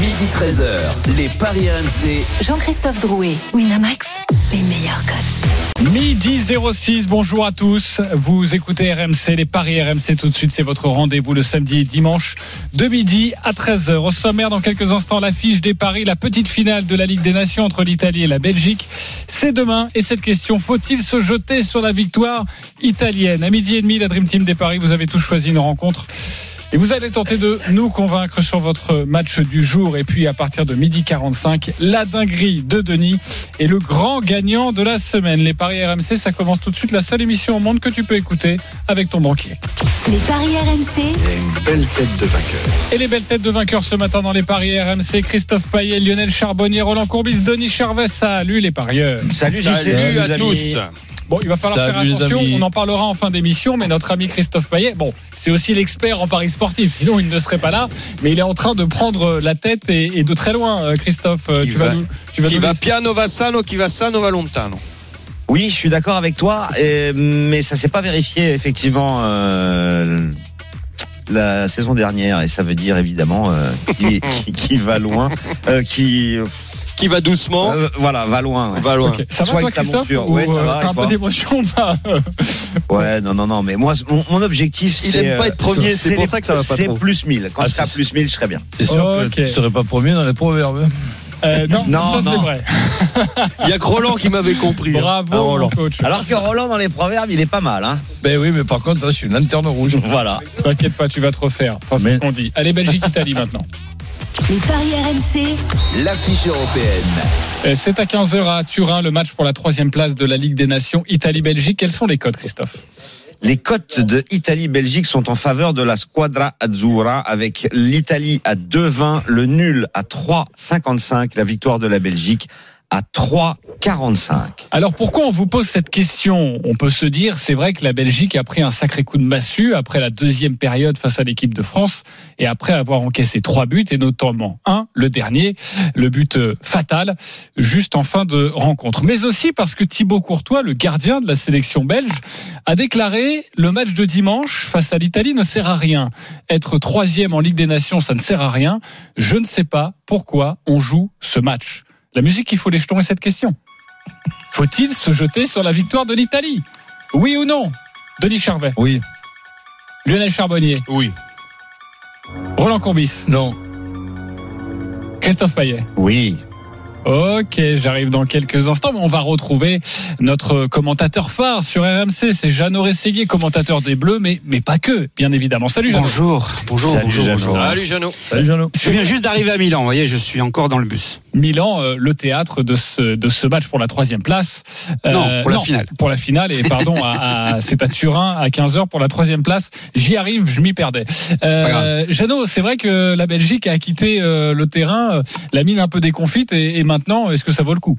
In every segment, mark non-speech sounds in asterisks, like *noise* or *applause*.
Midi 13h, les Paris RMC. Jean-Christophe Drouet, Winamax, les meilleurs codes. Midi 06, bonjour à tous. Vous écoutez RMC, les paris RMC tout de suite, c'est votre rendez-vous le samedi et dimanche de midi à 13h. Au sommaire, dans quelques instants, l'affiche des paris, la petite finale de la Ligue des Nations entre l'Italie et la Belgique. C'est demain et cette question, faut-il se jeter sur la victoire italienne? À midi et demi, la Dream Team des paris, vous avez tous choisi une rencontre. Et vous allez tenter de nous convaincre sur votre match du jour. Et puis à partir de midi 45, la dinguerie de Denis est le grand gagnant de la semaine. Les paris RMC, ça commence tout de suite. La seule émission au monde que tu peux écouter avec ton banquier. Les paris RMC, une belle tête de vainqueur. Et les belles têtes de vainqueurs ce matin dans les paris RMC, Christophe Payet, Lionel Charbonnier, Roland Courbis, Denis Charvet. Salut les parieurs. Salut, Salut à tous. Bon, il va falloir Salut, faire attention. On en parlera en fin d'émission, mais notre ami Christophe Payet, bon, c'est aussi l'expert en paris sportif. Sinon, il ne serait pas là. Mais il est en train de prendre la tête et, et de très loin, euh, Christophe. euh, Qui Tu vas, va- nous, tu vas Qui nous va piano va sano, qui va sano va lontano. Oui, je suis d'accord avec toi, euh, mais ça s'est pas vérifié effectivement euh, la saison dernière, et ça veut dire évidemment euh, qui, *laughs* qui- qui va loin, euh, qui Qui va doucement, euh, voilà va loin. ouais. va loin. Ça va toi Christophe monture. ou, Ouais, ça euh, va, un peu d'émotion *laughs* Ouais, non, non, non, mais moi, mon, mon objectif, Il c'est. aime pas euh, être premier, c'est pour ça que ça va pas C'est plus 1000. Quand Ah, je serai plus 1000, je serais bien. C'est sûr Ok. que tu serais pas premier dans les proverbes. Euh, non, Non, ça c'est non. vrai. Il y a que Roland qui m'avait compris. hein. Bravo, Ah, Roland. coach. Alors que Roland, dans les proverbes, il est pas mal, hein. Ben oui, mais par contre, là, je suis une lanterne rouge. Voilà. T'inquiète pas, tu vas te refaire. Enfin, c'est Mais- ce qu'on dit. Allez, Belgique-Italie maintenant. Les paris RMC, L'affiche européenne. Euh, C'est à 15h à Turin, le match pour la troisième place de la Ligue des Nations Italie-Belgique. Quels sont les codes, Christophe? Les cotes de Italie-Belgique sont en faveur de la Squadra Azzurra avec l'Italie à 2,20, le nul à 3,55, la victoire de la Belgique à 3,45. Alors pourquoi on vous pose cette question? On peut se dire, c'est vrai que la Belgique a pris un sacré coup de massue après la deuxième période face à l'équipe de France et après avoir encaissé trois buts et notamment un, le dernier, le but euh, fatal, juste en fin de rencontre. Mais aussi parce que Thibaut Courtois, le gardien de la sélection belge, a déclaré le match de dimanche face à l'Italie ne sert à rien. Être troisième en Ligue des Nations, ça ne sert à rien. Je ne sais pas pourquoi on joue ce match. La musique qu'il faut les jetons est cette question. Faut-il se jeter sur la victoire de l'Italie? Oui ou non? Denis Charvet, Oui. Lionel Charbonnier, Oui. Roland Courbis, Non. Christophe Payet. Oui. Ok, j'arrive dans quelques instants, mais on va retrouver notre commentateur phare sur RMC, c'est Jeannot Rességuier, commentateur des Bleus, mais, mais pas que, bien évidemment. Salut Jeannot. Bonjour, bonjour, Salut, bonjour, Jeannot. bonjour. Salut Jeannot. Salut, Jeannot. Je viens juste d'arriver à Milan, vous voyez, je suis encore dans le bus. Milan, euh, le théâtre de ce, de ce match pour la troisième place. Euh, Non, pour la finale. Pour la finale, et pardon, à, à- c'est à Turin à 15h pour la troisième place. J'y arrive, je m'y perdais. Euh, pas grave. Jeannot, c'est vrai que la Belgique a quitté euh, le terrain, euh, la mine un peu déconfite, et, et maintenant, est-ce que ça vaut le coup?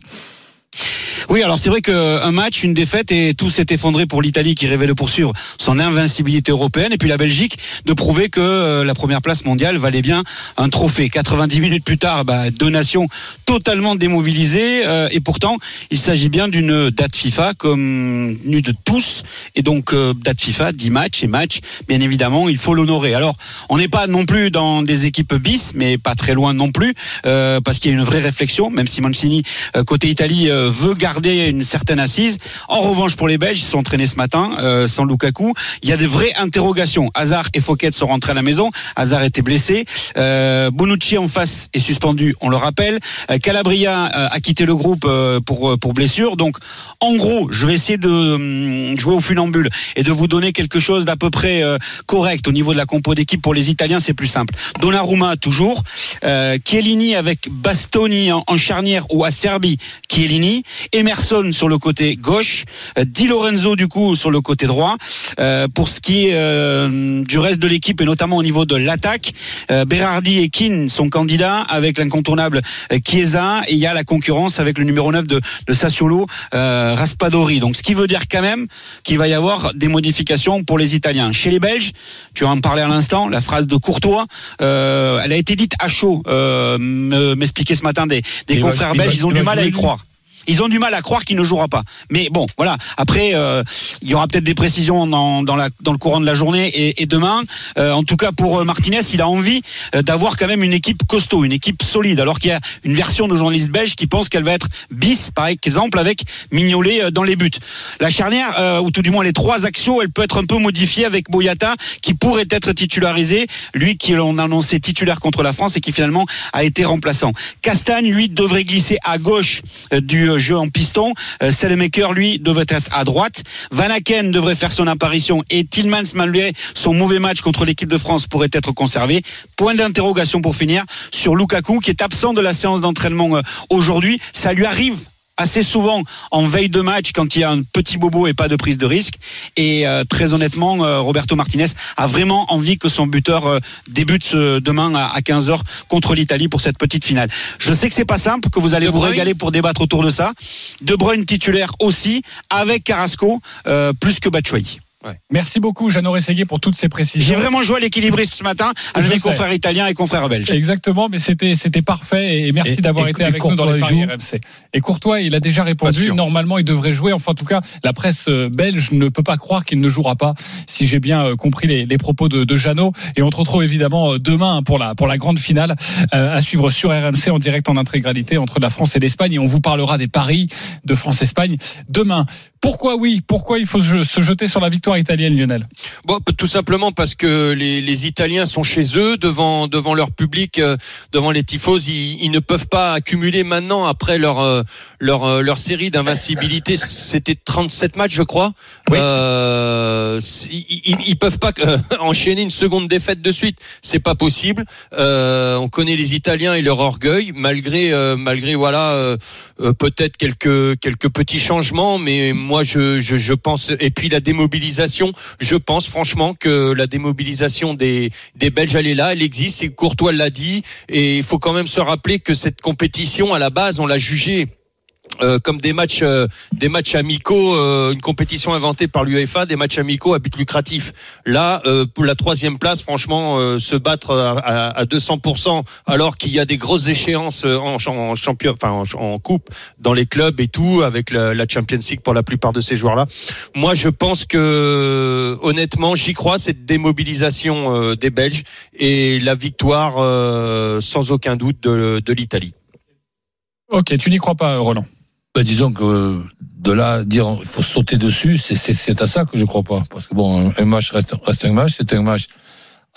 Oui, alors c'est vrai qu'un match, une défaite et tout s'est effondré pour l'Italie qui rêvait de poursuivre son invincibilité européenne et puis la Belgique de prouver que euh, la première place mondiale valait bien un trophée. 90 minutes plus tard, bah, deux nations totalement démobilisées euh, et pourtant il s'agit bien d'une date FIFA comme de tous et donc euh, date FIFA, 10 matchs et matchs, bien évidemment il faut l'honorer. Alors on n'est pas non plus dans des équipes bis mais pas très loin non plus parce qu'il y a une vraie réflexion même si Mancini côté Italie veut garder une certaine assise. En revanche, pour les Belges, ils sont entraînés ce matin euh, sans Lukaku. Il y a des vraies interrogations. Hazard et Fouquet sont rentrés à la maison. Hazard était blessé. Euh, Bonucci en face est suspendu, on le rappelle. Euh, Calabria a quitté le groupe pour pour blessure. Donc, en gros, je vais essayer de hum, jouer au funambule et de vous donner quelque chose d'à peu près correct au niveau de la compo d'équipe. Pour les Italiens, c'est plus simple. Donnarumma toujours. Chiellini avec Bastoni en, en charnière ou à Serbie. Chiellini. Emerson sur le côté gauche, euh, Di Lorenzo du coup sur le côté droit. Euh, pour ce qui est euh, du reste de l'équipe et notamment au niveau de l'attaque, euh, Berardi et Keane sont candidats avec l'incontournable Chiesa et il y a la concurrence avec le numéro 9 de, de Sassuolo, euh, Raspadori. Donc ce qui veut dire quand même qu'il va y avoir des modifications pour les Italiens. Chez les Belges, tu en parlais à l'instant, la phrase de Courtois, euh, elle a été dite à chaud, euh, me- m'expliquer ce matin des, des Il va- confrères va- belges, ils ont du mal à y croire. Ils ont du mal à croire qu'il ne jouera pas. Mais bon, voilà. Après, euh, il y aura peut-être des précisions dans, dans, le courant de la journée et, demain. Euh, en tout cas, pour euh, Martinez, il a envie d'avoir quand même une équipe costaud, une équipe solide. Alors qu'il y a une version de journaliste belge qui pense qu'elle va être bis, par exemple, avec Mignolet dans les buts. La charnière, ou tout du moins les trois axiaux, elle peut être un peu modifiée avec Boyata, qui pourrait être titularisé, lui qui l'on annoncé titulaire contre la France et qui finalement a été remplaçant. Castagne, lui, devrait glisser à gauche euh, jeu en piston. Euh, Selemaker, lui, devrait être à droite. Van Aken devrait faire son apparition et Tillmans, malgré son mauvais match contre l'équipe de France, pourrait être conservé. Point d'interrogation pour finir sur Lukaku, qui est absent de la séance d'entraînement euh, aujourd'hui. Ça lui arrive assez souvent en veille de match quand il y a un petit bobo et pas de prise de risque. Et euh, très honnêtement, euh, Roberto Martinez a vraiment envie que son buteur euh, débute ce- demain à, à 15h contre l'Italie pour cette petite finale. Je sais que c'est pas simple, que vous allez vous régaler pour débattre autour de ça. De Bruyne titulaire aussi, avec Carrasco, plus que Batshuayi. Merci beaucoup, Jeannot Rességuier, pour toutes ces J'ai précisions. vraiment joué à l'équilibriste ce matin avec mes confrères italiens et confrères belges. Exactement, mais c'était c'était parfait et merci d'avoir été avec nous dans les paris RMC. Et Courtois, il a déjà répondu. Normalement, il devrait jouer. Enfin, en tout cas, la presse euh, belge ne peut pas croire qu'il ne jouera pas. Si j'ai bien euh, compris les, les propos de, de Jeannot. Et on te retrouve évidemment euh, demain pour la pour la grande finale euh, à suivre sur RMC en direct en intégralité entre la France et l'Espagne. Et on vous parlera des paris de France-Espagne demain. Pourquoi oui? Pourquoi il faut se jeter sur la victoire italienne, Lionel? Bon, tout simplement parce que les, les Italiens sont chez eux, devant devant leur public, euh, devant les tifos, ils, ils ne peuvent pas accumuler maintenant après leur euh, leur euh, leur série d'invincibilité. C'était 37 matchs, je crois. Oui. Euh, ils, ils, ils peuvent pas *laughs* enchaîner une seconde défaite de suite. C'est pas possible. Euh, on connaît les Italiens et leur orgueil, malgré malgré voilà peut-être quelques quelques petits changements, mais moi je, je pense et puis la démobilisation, je pense franchement que la démobilisation des des Belges elle est là, elle existe. Et Courtois l'a dit et il faut quand même se rappeler que cette compétition à la base on l'a jugée euh, comme des matchs, euh, des matchs amicaux, euh, une compétition inventée par l'UEFA, des matchs amicaux à but lucratif. Là, euh, pour la troisième place, franchement, euh, se battre à, à, à 200%, alors qu'il y a des grosses échéances euh, en, en champion, enfin en, coupe, dans les clubs et tout, avec la, la Champions League pour la plupart de ces joueurs-là. Moi, je pense que, honnêtement, j'y crois cette démobilisation euh, des Belges et la victoire, euh, sans aucun doute, de, de l'Italie. Ok, tu n'y crois pas, Roland Ben, disons que de là dire il faut sauter dessus, c'est- à ça que je crois pas. Parce que bon, un- match reste, reste un match, c'est un match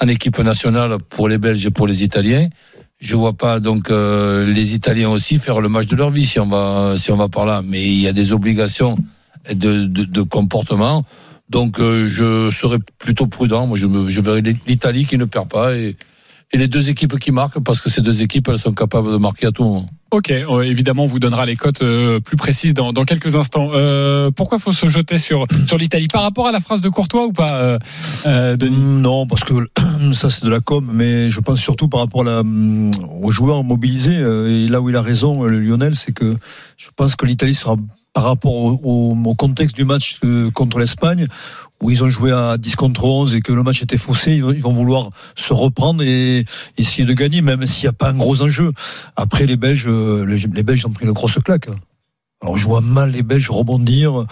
en équipe nationale pour les Belges et pour les Italiens. Je vois pas donc euh, les Italiens aussi faire le match de leur vie si on va si on va par là. Mais il y a des obligations de, de, de comportement. Donc euh, je serais plutôt prudent. Moi je, me, je verrais l'Italie qui ne perd pas et, et les deux équipes qui marquent parce que ces deux équipes elles sont capables de marquer à tout moment. Ok, évidemment, on vous donnera les cotes euh, plus précises dans, dans quelques instants. Euh, pourquoi faut se jeter sur sur l'Italie? Par rapport à la phrase de Courtois ou pas, euh, euh, Denis? Non, parce que *clears throat* ça c'est de la com, mais je pense surtout par rapport à la, aux joueurs mobilisés. euh, Et là où il a raison, le Lionel, c'est que je pense que l'Italie sera par rapport au, au- au contexte du match contre l'Espagne, où ils ont joué à 10 contre 11 et que le match était faussé, ils vont- vouloir se reprendre et essayer de gagner, même s'il n'y a pas un gros enjeu. Après, les Belges, euh, les, les Belges ont pris une grosse claque. Alors, je vois mal les Belges rebondir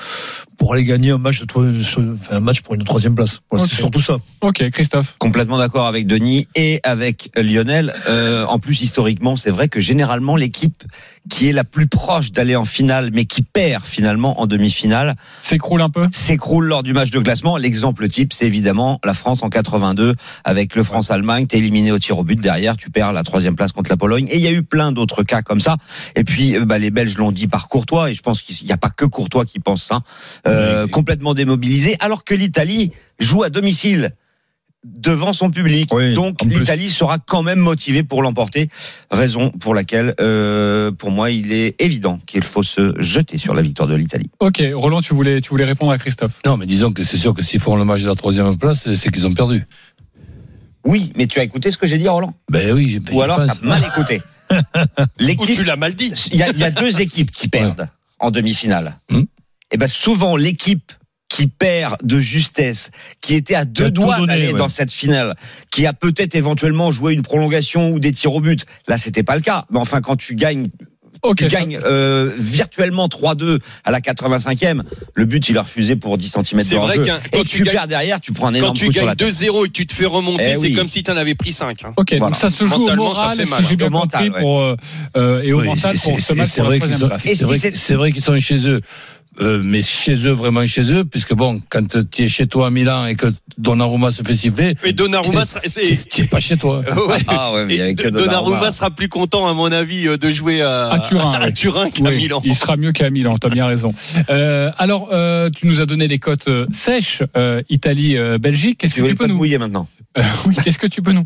pour aller gagner un match, de, tro- enfin, un match pour une troisième place. Voilà. C'est surtout ça. Ok, Christophe. Complètement d'accord avec Denis et avec Lionel. Euh, en plus, historiquement, c'est vrai que généralement, l'équipe qui est la plus proche d'aller en finale, mais qui perd finalement en demi-finale, S'écroule un peu? s'écroule lors du match de classement. L'exemple type, c'est évidemment la France en 82 avec le France-Allemagne. T'es éliminé au tir au but derrière, tu perds la troisième place contre la Pologne. Et il y a eu plein d'autres cas comme ça. Et puis, euh, bah, les Belges l'ont dit par Courtois, et je pense qu'il n'y a pas que Courtois qui pense ça. Euh, Oui. complètement démobilisé, alors que l'Italie joue à domicile devant son public. Oui, Donc l'Italie sera quand même motivée pour l'emporter. Raison pour laquelle, euh, pour moi, il est évident qu'il faut se jeter sur la victoire de l'Italie. Ok, Roland, tu voulais tu voulais répondre à Christophe. Non, mais disons que c'est sûr que s'ils font le match de la troisième place, c'est- qu'ils ont perdu. Oui, mais tu as écouté ce que j'ai dit, Roland? Ben oui. ben, Ou alors t'as mal écouté. *laughs* *laughs* Ou L'équipe, tu l'as mal dit. il y, a, il y a deux équipes qui perdent en demi-finale. Hmm. Et ben souvent l'équipe qui perd de justesse, qui était à deux doigts d'aller ouais. dans cette finale, qui a peut-être éventuellement joué une prolongation ou des tirs au but. Là, c'était pas le cas. Mais enfin, quand tu gagnes Ok, tu ça- gagnes euh, virtuellement 3-2 à la 85e. Le but, il a refusé pour 10 cm C'est de vrai hors-jeu. qu'un- Et quand tu, tu gagnes- perds derrière, tu prends un Quand énorme tu coup sur gagnes la tête. 2-0 et que tu te fais remonter, Eh c'est comme si tu en avais pris 5. Hein. Ok, Voilà. donc ça se joue au Mentalement, ça moral, fait si mal, j'ai bien Au mental, compris, pour, euh, et au Oui, mental c'est- pour c'est- ce match c'est pour la vrai qu'ils troisième sont- place. C'est vrai, c'est- c'est vrai qu'ils sont chez eux. Euh, mais chez eux, vraiment chez eux, puisque bon, quand tu es chez toi à Milan et que Donnarumma se fait siffler, Et Donnarumma sera, tu c'est- tu es pas chez toi. *laughs* Ouais. Ah ouais, mais Et que Donnarumma Donnarumma. sera plus content, à mon avis, euh, de jouer à, À Turin, *laughs* à oui. Turin qu'à Oui, Milan. Il sera mieux qu'à Milan, tu as bien raison. Euh, alors, euh, tu nous as donné les cotes euh, sèches, euh, Italie, euh, Belgique. Qu'est-ce que tu peux nous, mouiller maintenant Euh, oui, qu'est-ce que tu peux nous,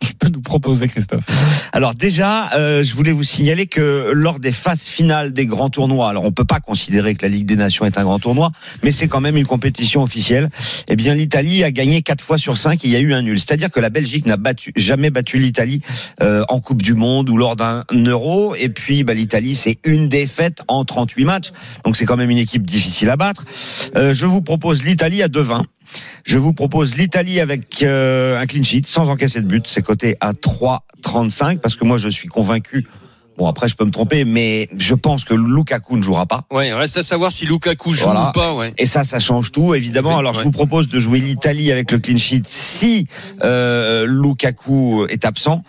tu peux nous proposer, Christophe? Alors déjà, euh, je voulais vous signaler que lors des phases finales des grands tournois, alors on peut pas considérer que la Ligue des Nations est un grand tournoi, mais c'est quand même une compétition officielle. Eh bien, l'Italie a gagné quatre fois sur cinq. Il y a eu un nul, c'est-à-dire que la Belgique n'a battu jamais battu l'Italie euh, en Coupe du Monde ou lors d'un Euro. Et puis, bah, l'Italie, c'est une défaite en 38 matchs, donc c'est quand même une équipe difficile à battre. Euh, je vous propose l'Italie à 2-20. Je vous propose l'Italie avec euh, un clean sheet sans encaisser de but. C'est coté à 3,35 parce que moi je suis convaincu. Bon après je peux me tromper, mais je pense que Lukaku ne jouera pas. Ouais, reste à savoir si Lukaku joue Voilà. ou pas, ouais. Et ça, ça change tout, évidemment. Alors, je vous propose de jouer l'Italie avec le clean sheet si euh, Lukaku est absent.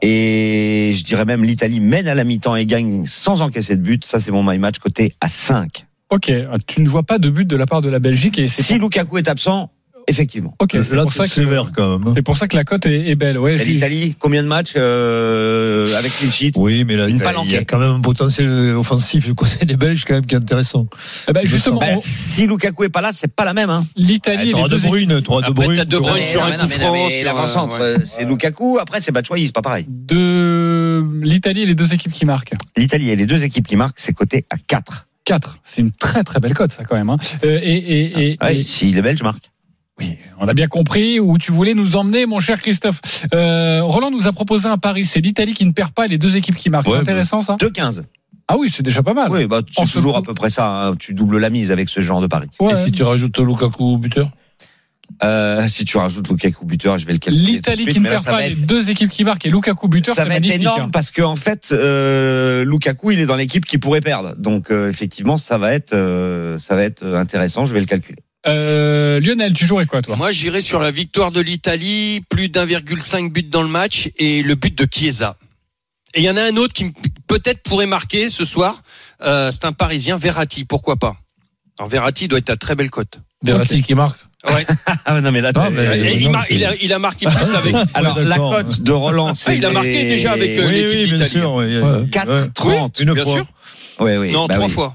Et je dirais même l'Italie mène à la mi-temps et gagne sans encaisser de but. Ça, c'est mon my match côté à 5. Ok, tu ne vois pas de but de la part de la Belgique et c'est Si Lukaku est absent, effectivement. ok. C'est Là, pour ça c'est que sévère quand même. hein. c'est pour ça que la cote est, est belle. Ouais, l'Italie, combien de matchs euh, avec sheet Oui, mais là, il y a- quand même un potentiel offensif du côté des Belges quand même qui est intéressant. Eh ben, justement, Ben, on- Si Lukaku est pas là, c'est pas la même. Hein. l'Italie et les T'auras De Bruyne, t'auras De Bruyne sur un coup franc, l'avant-centre, ouais. c'est Lukaku. Après, c'est Batshuayi, c'est pas pareil. de l'Italie et les deux équipes qui marquent. L'Italie et les deux équipes qui marquent, c'est coté à 4. 4. C'est une très très belle cote, ça, quand même. hein. Euh, et, et, et, Ouais, et- si les Belges marquent. Oui, on a bien compris où tu voulais nous emmener, mon cher Christophe. Euh, Roland nous a proposé un pari. C'est l'Italie qui ne perd pas et les deux équipes qui marquent. Ouais, c'est intéressant, ça? 2-15. Ah oui, c'est déjà pas mal. Oui, bah, c'est ce toujours coup- à peu près ça. hein. Tu doubles la mise avec ce genre de pari. Ouais. Et si tu rajoutes Lukaku buteur? Euh, si tu rajoutes Lukaku buteur, je vais le calculer. L'Italie qui ne perd pas, les deux équipes qui marquent et Lukaku buteur, Ça c'est va être énorme hein. parce que en fait, euh, Lukaku, il est dans l'équipe qui pourrait perdre. Donc euh, effectivement, ça va être, euh, ça va être intéressant. Je vais le calculer. Euh, Lionel, tu jouerais quoi, toi Moi, j'irais sur la victoire de l'Italie, plus d'1,5 but dans le match et le but de Chiesa. Et il y en a un autre qui peut-être pourrait marquer ce soir. Euh, c'est un Parisien, Verratti. Pourquoi pas? Alors Verratti doit être à très belle cote. Verratti qui marque Ouais. *laughs* Ah non mais là, Non, mais- il, non, mar- il a, il a marqué plus avec. alors Ouais, la cote de Roland, Ah, il a marqué les- déjà avec, euh, Oui, l'équipe oui, bien d'Italie. sûr. ouais, Ouais. 4,30. Une Bien fois. sûr. Oui, oui. non, bah trois oui. fois.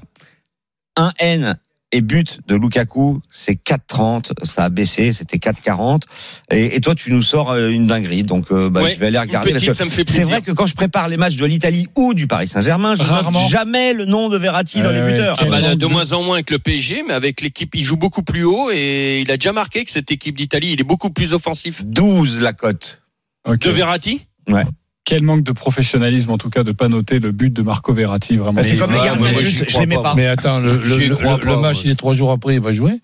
Un N et but de Lukaku, c'est 4,30. Ça a baissé, c'était 4,40. Et, et toi, tu nous sors euh, une dinguerie. Donc, euh, bah, Ouais, je vais aller regarder. parce que c'est vrai que quand je prépare les matchs de l'Italie ou du Paris Saint-Germain, je note jamais le nom de Verratti dans Ouais, les ouais, buteurs. Ah bah, là, de moins en moins avec le PSG, mais avec l'équipe, il joue beaucoup plus haut et il a déjà marqué que cette équipe d'Italie, il est beaucoup plus offensif. 12 la cote. De Verratti? Quel manque de professionnalisme, en tout cas, de pas noter le but de Marco Verratti, vraiment. Bah, c'est comme les gardiens de j'y but, je l'aimais pas, pas. Mais attends, le, match, ouais. il est trois jours après, il va jouer?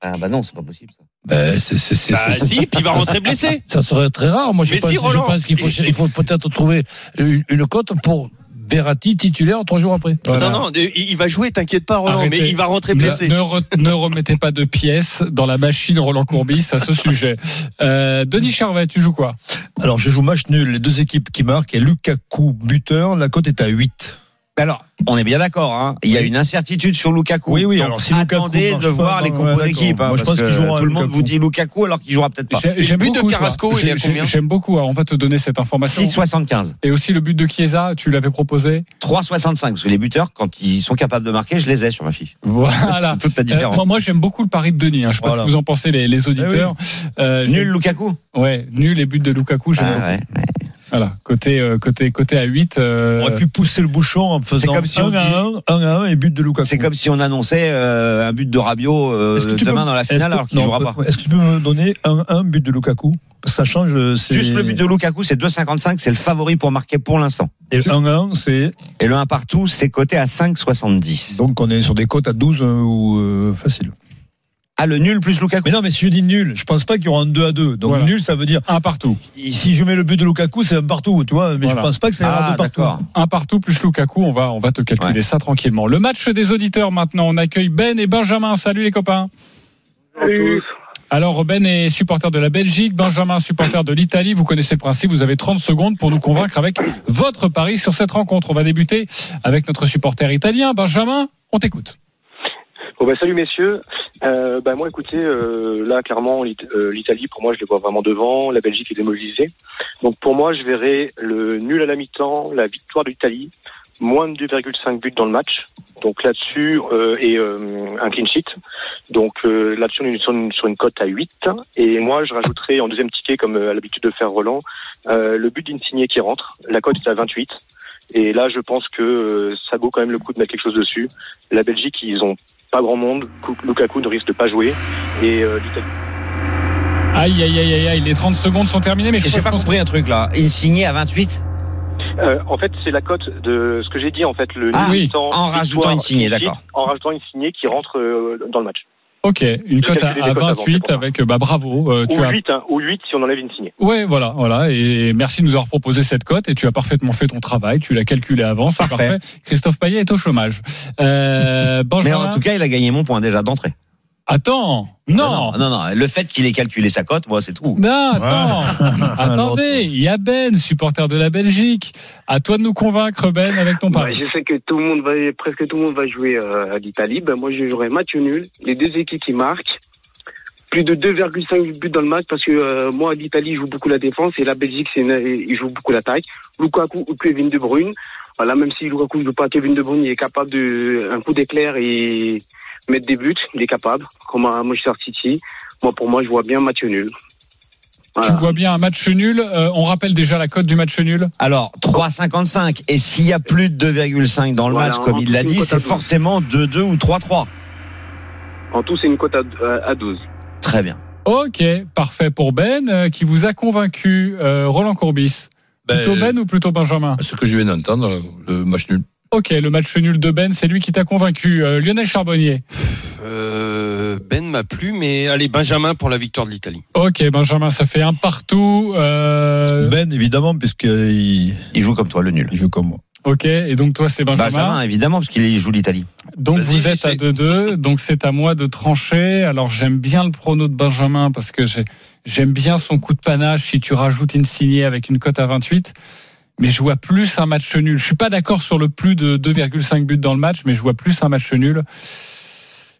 Ah bah non, c'est pas possible ça. ben, c'est, c'est, c'est, Bah c'est- si, puis il va rentrer blessé. Ça serait très rare. Moi, je Mais pense, si, je pense qu'il faut, il faut peut-être trouver une, une cote pour Verratti titulaire trois jours après. Voilà. Non, non, il va jouer, t'inquiète pas, Roland, Arrêtez. mais il va rentrer Ne, blessé. ne re- ne remettez pas de pièces dans la machine Roland Courbis à ce *laughs* sujet. Euh, Denis Charvet, tu joues quoi? Alors, je joue match nul. Les deux équipes qui marquent et Lukaku buteur. La cote est à 8. Alors, on est bien d'accord. Hein. Il y a une incertitude sur Lukaku. Oui, oui, Donc, alors si Lukaku attendez de pas, voir les compos d'équipe. Hein, je parce pense que jouera tout le monde Lukaku. vous dit Lukaku alors qu'il jouera peut-être pas. J'ai- J'aime but de beaucoup, toi. Carrasco, il est combien J'aime beaucoup. Alors, on va te donner cette information. 6,75. Et aussi le but de Chiesa, tu l'avais proposé. 3,65. Parce que les buteurs, quand ils sont capables de marquer, je les ai sur ma fiche. Voilà. *laughs* C'est toute la Euh, différence. moi, moi, j'aime beaucoup le pari de Denis. Hein. Je sais pas Voilà. ce que vous en pensez, les, les auditeurs. Euh, Nul Lukaku? Ouais, nul les buts de Lukaku. J'aime Ah. Voilà, côté euh, côté côté à 8 euh, On aurait pu pousser le bouchon en faisant comme si 1 on à 1, 1 à 1 et but de Lukaku. C'est comme si on annonçait euh, un but de Rabiot euh, demain peux- dans la finale que- alors qu'il jouera pas? Est-ce que tu peux me donner 1 1 but de Lukaku? Ça change. c'est- Juste le but de Lukaku, c'est 2,55, c'est le favori pour marquer pour l'instant. Et le 1 1, c'est. Et le 1 partout, c'est coté à 5,70. Donc on est sur des cotes à 12 euh, ou euh, facile. Ah, le nul plus Lukaku. Mais non, mais si je dis nul, je pense pas qu'il y aura un 2 à 2. Donc Voilà. nul, ça veut dire. Un partout. Si je mets le but de Lukaku, c'est un partout, tu vois. Mais Voilà. je pense pas que ça ira Ah, deux partout. Un partout plus Lukaku, on va, on va te calculer Ouais. ça tranquillement. Le match des auditeurs maintenant, on accueille Ben et Benjamin. Salut les copains. Alors Ben est supporter de la Belgique, Benjamin supporter de l'Italie. Vous connaissez le principe, vous avez 30 secondes pour nous convaincre avec votre pari sur cette rencontre. On va débuter avec notre supporter italien. Benjamin, on t'écoute. Bon bah salut messieurs. Euh, bah moi écoutez, euh, là clairement euh, l'Italie pour moi je les vois vraiment devant, la Belgique est démobilisée. Donc pour moi je verrai le nul à la mi-temps, la victoire de l'Italie, moins de 2,5 buts dans le match. Donc là-dessus euh, et euh, un clean sheet. Donc euh, là-dessus on est sur une, cote à 8 et moi je rajouterai en deuxième ticket comme à l'habitude de faire Roland le but d'Insigné qui rentre. La cote est à 28. Et là, je pense que euh, ça vaut quand même le coup de mettre quelque chose dessus. La Belgique, ils ont pas grand monde. Lukaku ne risque de pas jouer. Et euh, l'Italie. Aïe, aïe, aïe, aïe, aïe, les 30 secondes sont terminées, mais je, crois- pas compris un truc là. Insigné à 28 Euh, en fait, c'est la cote de ce que j'ai dit. En fait, le Ah, oui, en rajoutant clean sheet, d'accord. En rajoutant Insigné qui rentre euh, dans le match. Ok, une cote à, calculé à les cotes avant, 28 c'est pour ça. avec, bah bravo, euh, tu Ou as 8, hein, ou 8 si on enlève Insigné. Ouais, voilà, voilà. Et merci de nous avoir proposé cette cote. Et tu as parfaitement fait ton travail. Tu l'as calculé avant. C'est Parfait. parfait. Christophe Payet est au chômage. Euh, *laughs* Mais en tout cas, il a gagné mon point déjà d'entrée. Attends. Non. non, non, non. Le fait qu'il ait calculé sa cote, moi, c'est tout. Non, attends. *laughs* Attendez. Il y a Ben, supporter de la Belgique. À toi de nous convaincre, Ben, avec ton Bah, pari. je sais que tout le monde va, presque tout le monde va jouer euh, à l'Italie. Ben, moi, je jouerai match nul. Les deux équipes qui marquent. Plus de 2,5 buts dans le match parce que euh, moi, l'Italie joue beaucoup la défense et la Belgique, c'est une- il joue beaucoup l'attaque. Lukaku ou Kevin De Bruyne. Voilà, même si Lukaku ne joue pas Kevin De Bruyne, il est capable de un coup d'éclair et mettre des buts. Il est capable, comme à Manchester City. Moi, pour moi, je vois bien match nul. Tu vois bien un match nul. Euh, on rappelle déjà la cote du match nul. Alors, 3,55. Et s'il y a plus de 2,5 dans le Voilà, match, comme il l'a dit, c'est 12. forcément 2-2 ou 3-3. En tout, c'est une cote à, à 12. Très bien. Ok, parfait pour Ben, euh, qui vous a convaincu. Euh, Roland Courbis. Plutôt Ben, Ben ou plutôt Benjamin? Ce que je viens d'entendre, le match nul. Ok, le match nul de Ben, c'est lui qui t'a convaincu. Euh, Lionel Charbonnier. Euh, ben m'a plu, mais allez, Benjamin pour la victoire de l'Italie. Ok, Benjamin, ça fait un partout. Euh, Ben, évidemment, puisqu'il Il joue comme toi, le nul. il joue comme moi. Ok, et donc toi, c'est Benjamin. Benjamin, évidemment, parce qu'il joue l'Italie. Donc Vas-y, vous êtes à 2-2, donc c'est à moi de trancher. Alors j'aime bien le prono de Benjamin parce que j'ai- j'aime bien son coup de panache si tu rajoutes Insigné avec une cote à 28. Mais je vois plus un match nul. Je suis pas d'accord sur le plus de 2,5 buts dans le match, mais je vois plus un match nul.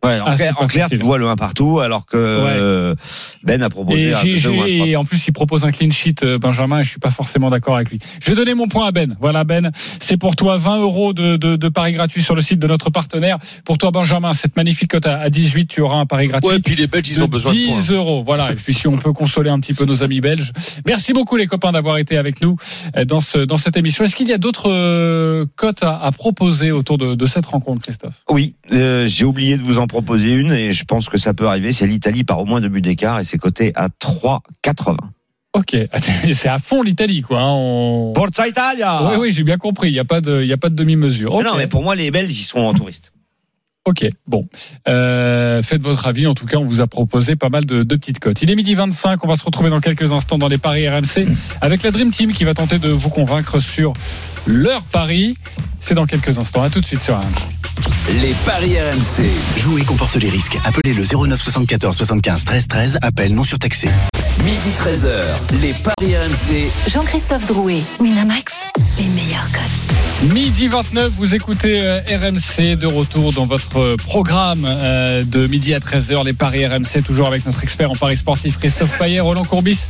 Ouais, en Ah, clair, en tu vois le 1 partout, alors que euh, Ben a proposé Et, un j'ai- 2 ou un j'ai- 3. et en plus, il propose un clean sheet, euh, Benjamin, et je suis pas forcément d'accord avec lui. Je vais donner mon point à Ben. Voilà, Ben, c'est pour toi 20 euros de, de, de paris sur le site de notre partenaire. Pour toi, Benjamin, cette magnifique cote à, à 18, tu auras un pari gratuit. Ouais, puis les Belges, ils ont besoin de 10 points. euros. Voilà. Et puis si on peut consoler un petit peu nos amis belges. Merci beaucoup les copains d'avoir été avec nous euh, dans ce dans cette émission. Est-ce qu'il y a d'autres cotes à, à proposer autour de, de cette rencontre, Christophe? Oui, euh, j'ai oublié de vous en proposer une et je pense que ça peut arriver. C'est l'Italie par au moins deux buts d'écart et c'est coté à 3,80. Ok, *laughs* c'est à fond l'Italie, quoi. hein. On... Forza Italia Oui, oui, j'ai bien compris. Il n'y a pas de, il y a pas de demi-mesure. Non, mais pour moi, les Belges, ils sont en touriste. Ok, bon. Euh, faites votre avis. En tout cas, on vous a proposé pas mal de, de petites cotes. Il est midi 25. On va se retrouver dans quelques instants dans les paris RMC avec la Dream Team qui va tenter de vous convaincre sur leur pari. C'est dans quelques instants. À tout de suite sur RMC. Les paris RMC. Jouer comporte les risques. Appelez le 09 74 75 13 13. Appel non surtaxé. Midi 13h. Les paris RMC. Jean-Christophe Drouet, Winamax, les meilleurs codes. Midi 29, vous écoutez euh, RMC de retour dans votre programme euh, de midi à 13h, les paris RMC, toujours avec notre expert en paris sportif Christophe Payet, Roland Courbis,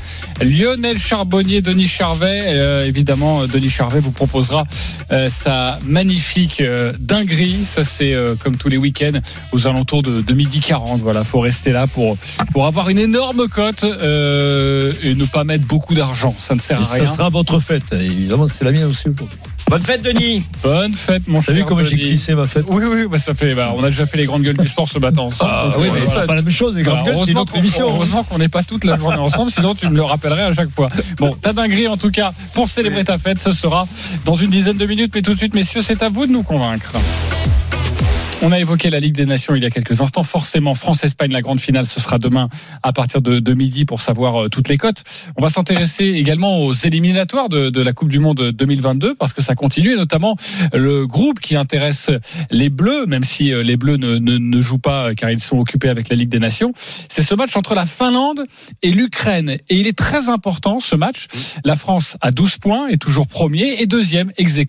Lionel Charbonnier, Denis Charvet. Euh, évidemment, Denis Charvet vous proposera euh, sa magnifique euh, dinguerie. Ça, c'est euh, comme tous les week-ends aux alentours de, de midi 40. Voilà, faut rester là pour, pour avoir une énorme cote et ne pas mettre beaucoup d'argent. Ça ne sert à rien. ça sera votre fête. Évidemment, c'est la mienne aussi aujourd'hui. Bonne fête, Denis Bonne fête, mon T'as cher. vu comment j'ai glissé ma fête Oui, oui, bah ça fait. Bah, on a déjà fait les grandes gueules du sport ce matin ensemble. Ah Donc, oui, mais voilà. c'est pas la même chose. Les grandes gueules, c'est qu'on- émission. Heureusement qu'on n'est pas toute la journée ensemble, sinon tu me le rappellerais à chaque fois. Bon, ta dinguerie en tout cas pour célébrer ta fête, ce sera dans une dizaine de minutes. Mais tout de suite, messieurs, c'est à vous de nous convaincre. On a évoqué la Ligue des Nations il y a quelques instants. Forcément, France-Espagne, la grande finale, ce sera demain à partir de, de midi pour savoir euh, toutes les cotes. On va s'intéresser également aux éliminatoires de, la Coupe du Monde 2022 parce que ça continue, et notamment le groupe qui intéresse les Bleus, même si euh, les Bleus ne, jouent pas euh, car ils sont occupés avec la Ligue des Nations. C'est ce match entre la Finlande et l'Ukraine. Et il est très important, ce match. La France a 12 points, est toujours premier, et deuxième, ex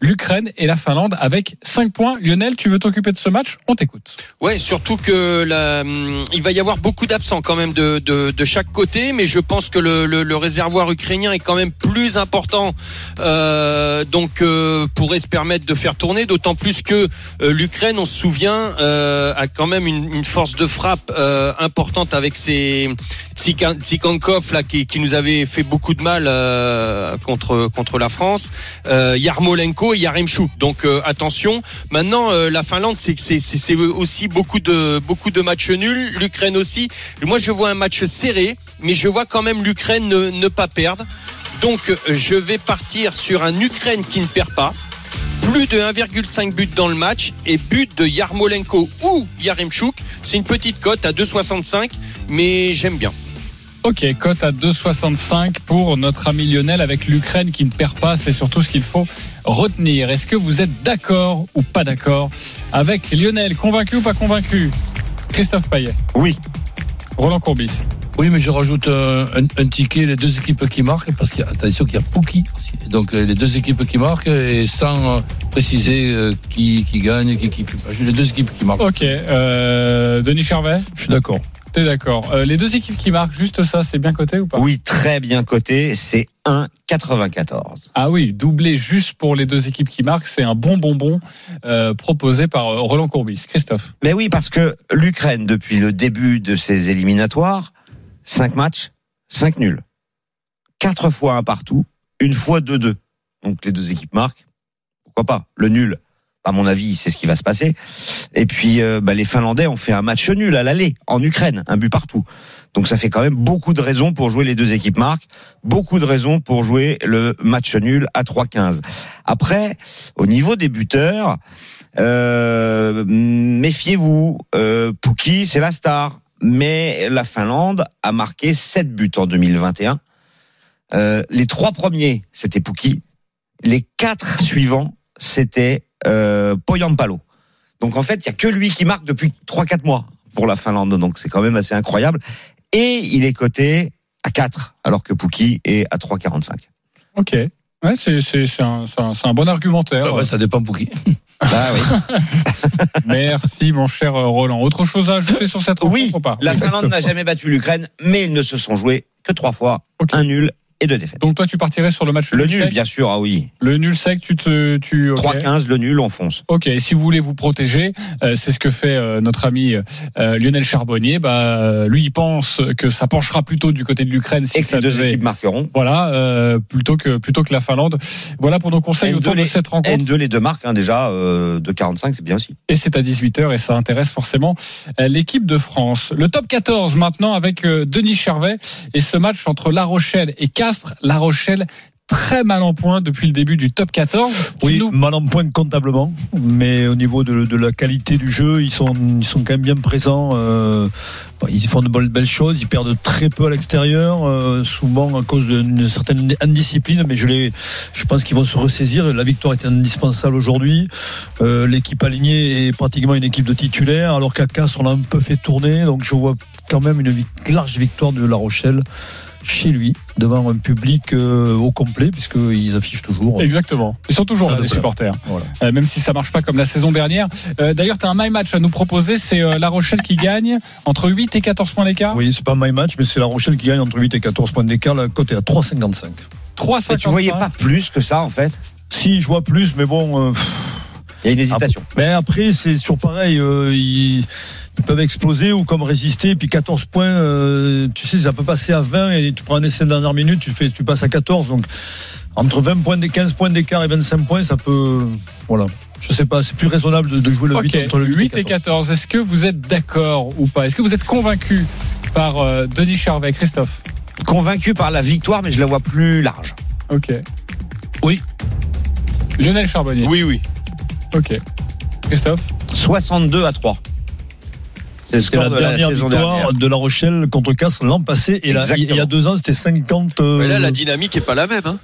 l'Ukraine et la Finlande avec 5 points. Lionel, tu veux t'occuper de ce match On t'écoute. Ouais, surtout que hum, il va y avoir beaucoup d'absents quand même de, de, chaque côté, mais je pense que le, réservoir ukrainien est quand même plus important, euh, donc euh, pourrait se permettre de faire tourner. D'autant plus que euh, l'Ukraine, on se souvient, a quand même une, force de frappe importante avec ses Tsikankov là qui, nous avait fait beaucoup de mal euh, contre contre la France, euh, Yarmolenko et Yaremchuk. Donc euh, attention. Maintenant, la Finlande, c'est aussi beaucoup de beaucoup de matchs nuls. L'Ukraine aussi. Moi, je vois un match serré, mais je vois quand même l'Ukraine ne, ne pas perdre. Donc, je vais partir sur un Ukraine qui ne perd pas. Plus de 1,5 but dans le match et but de Yarmolenko ou Yaremchuk. C'est une petite cote à 2,65, mais j'aime bien. Ok, cote à 2,65 pour notre ami Lionel avec l'Ukraine qui ne perd pas. C'est surtout ce qu'il faut retenir. Est-ce que vous êtes d'accord ou pas d'accord avec Lionel? Convaincu ou pas convaincu? Christophe Payet Oui. Roland Courbis Oui, mais je rajoute un, un- un ticket, les deux équipes qui marquent, parce qu'il y a, attention qu'il y a Pouki aussi. Donc euh, les deux équipes qui marquent, et sans euh, préciser euh, qui, qui gagne, qui, qui, j'ai les deux équipes qui marquent. Ok, euh, Denis Charvet Je suis d'accord. T'es d'accord. Euh, les deux équipes qui marquent, juste ça, c'est bien coté ou pas? Oui, très bien coté. C'est 1,94. Ah oui, doublé juste pour les deux équipes qui marquent, c'est un bon bonbon euh, proposé par euh, Roland Courbis. Christophe Mais oui, parce que l'Ukraine, depuis le début de ses éliminatoires, 5 matchs, 5 nuls. 4 fois un partout, une fois 2-2. Donc les deux équipes marquent. Pourquoi pas? Le nul, à mon avis, c'est ce qui va se passer. Et puis euh, bah, les Finlandais ont fait un match nul à l'aller en Ukraine, un but partout. Donc ça fait quand même beaucoup de raisons pour jouer les deux équipes marques, beaucoup de raisons pour jouer le match nul à 3-15. Après, au niveau des buteurs, euh, méfiez-vous, euh, Pouki, c'est la star. Mais la Finlande a marqué 7 buts en 2021. Euh, les trois premiers, c'était Pouki. Les quatre suivants, c'était euh, Poyampalo. Donc en fait, il y a que lui qui marque depuis 3-4 mois pour la Finlande. Donc c'est quand même assez incroyable. Et il est coté à 4, alors que Pouki est à 3,45. Ok. Ouais, c'est c'est- c'est un, c'est un- c'est un bon argumentaire. Ah ouais, ça dépend pour qui. *laughs* Bah oui. *laughs* Merci, mon cher euh, Roland. Autre chose à ajouter sur cette rencontre Oui, ou pas? la Finlande n'a jamais battu l'Ukraine, mais ils ne se sont joués que trois fois, un nul et deux défaites. Donc toi, tu partirais sur le match Le nul, bien sûr, ah oui. Le nul sec, tu te... Tu, ok. 3-15, le nul, on fonce. Ok, et si vous voulez vous protéger, euh, c'est ce que fait euh, notre ami euh, Lionel Charbonnier. Bah, lui, il pense que ça penchera plutôt du côté de l'Ukraine si Et que ça les deux devait- équipes marqueront. Voilà, plutôt que plutôt que la Finlande. Voilà pour nos conseils N2, autour de cette rencontre. N2, les deux marques, hein, déjà, de 45, c'est bien aussi. Et c'est à 18h et ça intéresse forcément l'équipe de France. Le top 14 maintenant avec Denis Charvet et ce match entre La Rochelle et La Rochelle très mal en point depuis le début du top 14. Tu Oui, nous- mal en point comptablement, mais au niveau de, de la qualité du jeu, ils sont, ils sont quand même bien présents. euh, ils font de belles choses, ils perdent très peu à l'extérieur, euh, souvent à cause d'une certaine indiscipline, mais je, les, je pense qu'ils vont se ressaisir. La victoire est indispensable aujourd'hui. Euh, L'équipe alignée est pratiquement une équipe de titulaires, alors qu'à Castres, on a un peu fait tourner, donc je vois quand même une large victoire de La Rochelle chez lui, devant un public euh, au complet, puisqu'ils affichent toujours. Exactement. Ils sont toujours là, les supporters. Voilà. Euh, même si ça marche pas comme la saison dernière. Euh, D'ailleurs, tu as un my match à nous proposer. C'est euh, La Rochelle qui gagne entre 8 et 14 points d'écart. Oui, c'est pas my match, mais c'est La Rochelle qui gagne entre 8 et 14 points d'écart. La cote est à 3,55. 3,55. Mais tu voyais pas plus que ça, en fait? Si, je vois plus, mais bon. euh, Il y a une hésitation. Mais après, c'est toujours pareil. euh, ils, peuvent exploser ou comme résister. Puis 14 points, euh, tu sais, ça peut passer à 20 et tu prends un essai de dernière minute, tu, fais, tu passes à 14. Donc, entre 20 points, des 15 points d'écart et 25 points, ça peut. Voilà. Je sais pas, c'est plus raisonnable de, de jouer le 8 Ok, entre le 8, 8 et 14. Est-ce que vous êtes d'accord ou pas? Est-ce que vous êtes convaincu par euh, Denis Charvet, Christophe? Convaincu par la victoire, mais je la vois plus large. Ok. Oui. Lionel Charbonnier? Oui, oui. Ok. Christophe? 62 à 3. C'était la de la dernière saison victoire dernière. de La Rochelle contre Castres l'an passé. Et là, il y a deux ans, c'était 50. euh, Mais là, la dynamique est pas la même. Hein.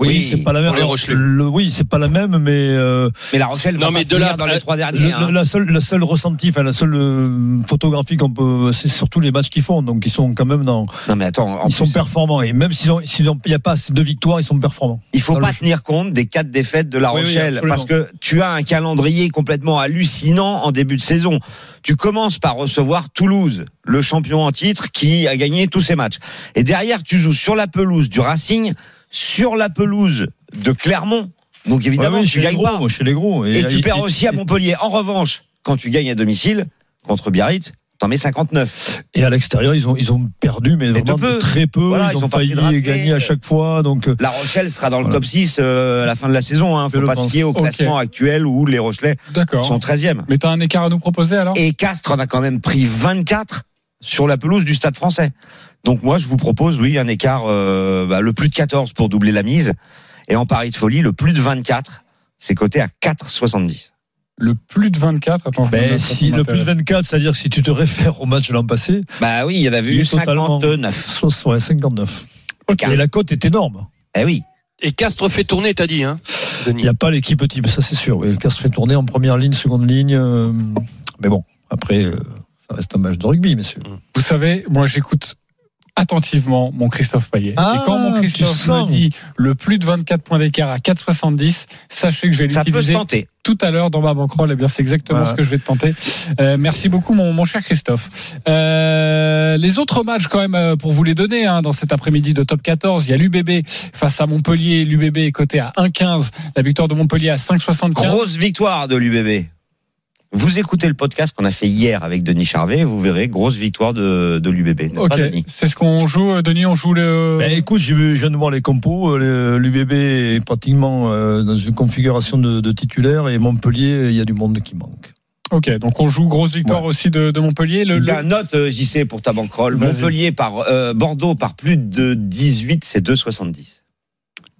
Oui, Oui, c'est pas la même. Alors, le- oui, c'est pas la même, mais euh, Mais la Rochelle Non, va mais pas de là- dans les trois le- derniers. hein. la seule, la seule ressenti, enfin la seule euh, photographie qu'on peut, c'est surtout les matchs qu'ils font. Donc ils sont quand même dans, Non mais attends, en ils sont performants. Et même s'ils ont, s'ils ont- il n'y a pas assez de victoires, ils sont performants. il faut pas tenir compte des quatre défaites de La Oui, oui, Rochelle parce que tu as un calendrier complètement hallucinant en début de saison. Tu commences par recevoir Toulouse, le champion en titre qui a gagné tous ses matchs. Et derrière, tu joues sur la pelouse du Racing, sur la pelouse de Clermont. Donc évidemment, Ouais, oui, tu gagnes gros, pas. chez les gros. Et, tu perds et- aussi à Montpellier. En revanche, quand tu gagnes à domicile contre Biarritz, t'en mets 59. Et à l'extérieur, ils ont, ils ont perdu, mais, Mais vraiment peu. très peu. Voilà, ils, ils ont failli gagner à chaque fois. Donc, euh, La Rochelle sera dans le Voilà. top 6 euh, à la fin de la saison. Hein. Faut pas se fier au classement actuel où les Rochelais D'accord. sont 13e. Mais t'as un écart à nous proposer alors? Et Castres en a quand même pris 24 sur la pelouse du Stade français. Donc moi, je vous propose, oui, un écart, euh, bah, le plus de 14 pour doubler la mise. Et en pari de folie, le plus de 24, c'est coté à 4,70. Le plus de 24, attends, je me ben, si, le plus de m'intéresse. 24, c'est-à-dire que si tu te réfères au match de l'an passé, Bah oui, il y en avait eu est totalement- 59. soit, ouais, 59. Ok. Et la cote est énorme. Eh oui. Et Castres fait tourner, t'as dit, hein, Il n'y a pas l'équipe type, ça c'est sûr. Oui, Castres fait tourner en première ligne, seconde ligne. euh, mais bon, après, euh, ça reste un match de rugby, messieurs. Vous savez, moi j'écoute attentivement mon Christophe Payet. Ah, et quand mon Christophe me dit le plus de 24 points d'écart à 4,70, sachez que je vais Ça peut se l'utiliser tenter. tout à l'heure dans ma banquerolle. Eh bien, c'est exactement ce que je vais te tenter. Euh, merci beaucoup, mon, mon cher Christophe. Euh, les autres matchs, quand même, euh, pour vous les donner, hein, dans cet après-midi de top 14, il y a l'UBB face à Montpellier. L'UBB est coté à 1,15. La victoire de Montpellier à 5,75. Grosse victoire de l'UBB. Vous écoutez le podcast qu'on a fait hier avec Denis Charvet, vous verrez, grosse victoire de, de l'UBB. n'est-ce Ok, pas, Denis? C'est ce qu'on joue, euh, Denis. On joue le. Ben, écoute, j'ai vu, je viens de voir les compos. euh, L'UBB est pratiquement euh, dans une configuration de, de titulaire et Montpellier, il y a du monde qui manque. Ok, donc on joue grosse victoire aussi de, de Montpellier. Le, Il y le- a un note, JC, pour ta. Vas-y. Montpellier par euh, Bordeaux par plus de 18, c'est 2,70.